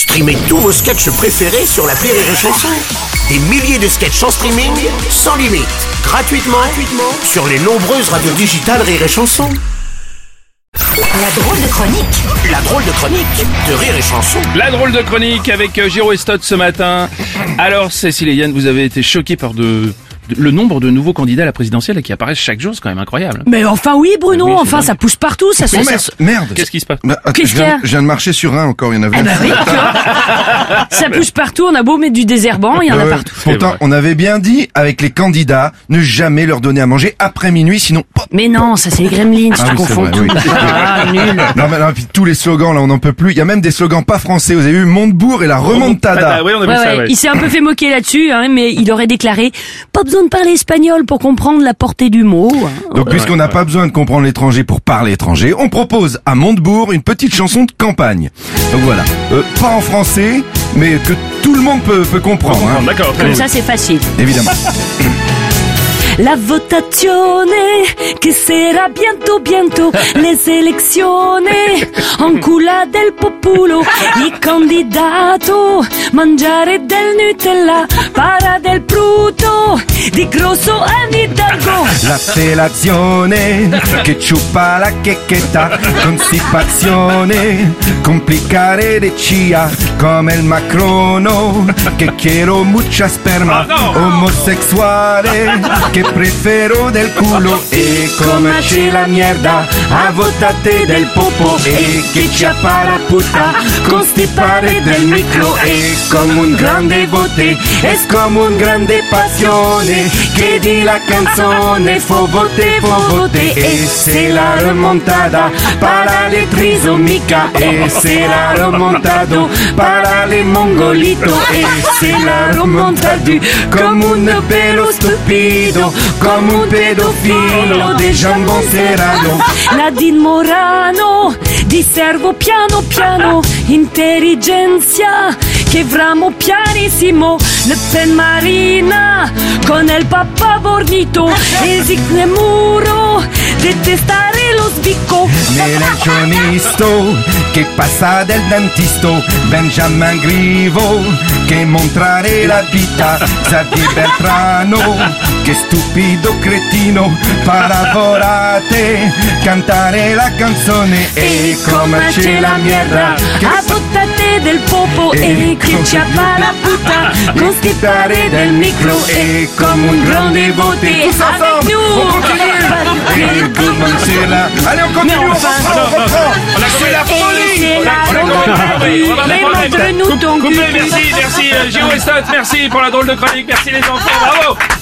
Streamez tous vos sketchs préférés sur la Rire et Chanson. Des milliers de sketchs en streaming, sans limite, gratuitement, gratuitement sur les nombreuses radios digitales Rire et Chanson. La drôle de chronique La drôle de chronique de Rire et Chanson. La drôle de chronique avec euh, Giro Estot ce matin. Alors, Cécile et Yann, vous avez été choqués par de, de- le nombre de nouveaux candidats à la présidentielle qui apparaissent chaque jour, c'est quand même incroyable. Mais enfin oui Bruno, Oui, enfin ça pousse partout, ça se... Oh, merde. Qu'est-ce qui se passe? Bah, attends, je, viens, qu'il y a je viens de marcher sur un encore, il y en avait un. bah oui, tu vois. ça pousse partout, on a beau mettre du désherbant, il y en a Ouais, partout. Pourtant, on avait bien dit avec les candidats, ne jamais leur donner à manger après minuit, sinon. Mais non, ça c'est les gremlins, Ah tu oui, confonds tout. vrai, oui. Ah, nul. Non, mais non, puis tous les slogans là, on n'en peut plus. Il y a même des slogans pas français. Vous avez vu Montebourg et la remontada. Ah, oui, on a vu Ouais, ça, ouais, ouais. Il s'est un peu fait moquer là-dessus, hein, mais il aurait déclaré « Pas besoin de parler espagnol pour comprendre la portée du mot. hein. Donc, puisqu'on n'a pas besoin de comprendre l'étranger pour parler étranger, on propose à Montebourg une petite chanson de campagne. Donc voilà, Euh, pas en français, mais que tout le monde peut, peut comprendre. hein. D'accord, Comme ça c'est facile. Évidemment. La votazione che sarà bientôt bientôt le elezioni en culla del popolo il candidato mangiare del Nutella para del bruto di grosso Anne Hidalgo La felazione che ciupa la checchetta, constipazione, complicare decía come il macrono, che quiero mucha sperma, omosessuale, che prefero del culo. E come c'è la mierda, a votate del popo e che ciappa la puta, constipare del micro e come un grande vote, es come un grande passione, che di la canzone, fo vote, fo vote, e se la remontada, para le trisomica, e se la remontado, para le mongolito, e se la remontadu, come un pelo stupido, come un pedofilo de jambon serrano. Nadine Morano di servo piano piano intelligenza che vramo pianissimo. Le Pen Marina con il papà bornito esigne muro detestare lo sbicco. Nell'azionisto che passa del dentisto Benjamin Grivo che mostrare la vita Xavier Beltrano che stupido cretino paravolate cantare la canzone e come c'è la mierda a buttate del popo e che ci la puta constipare del micro e come un grande vote Tous ensemble, c'est la... Allez on continue, on reprend, on C'est la folie cul. merci, merci, euh, Estot, merci pour la drôle de chronique, merci les enfants, bravo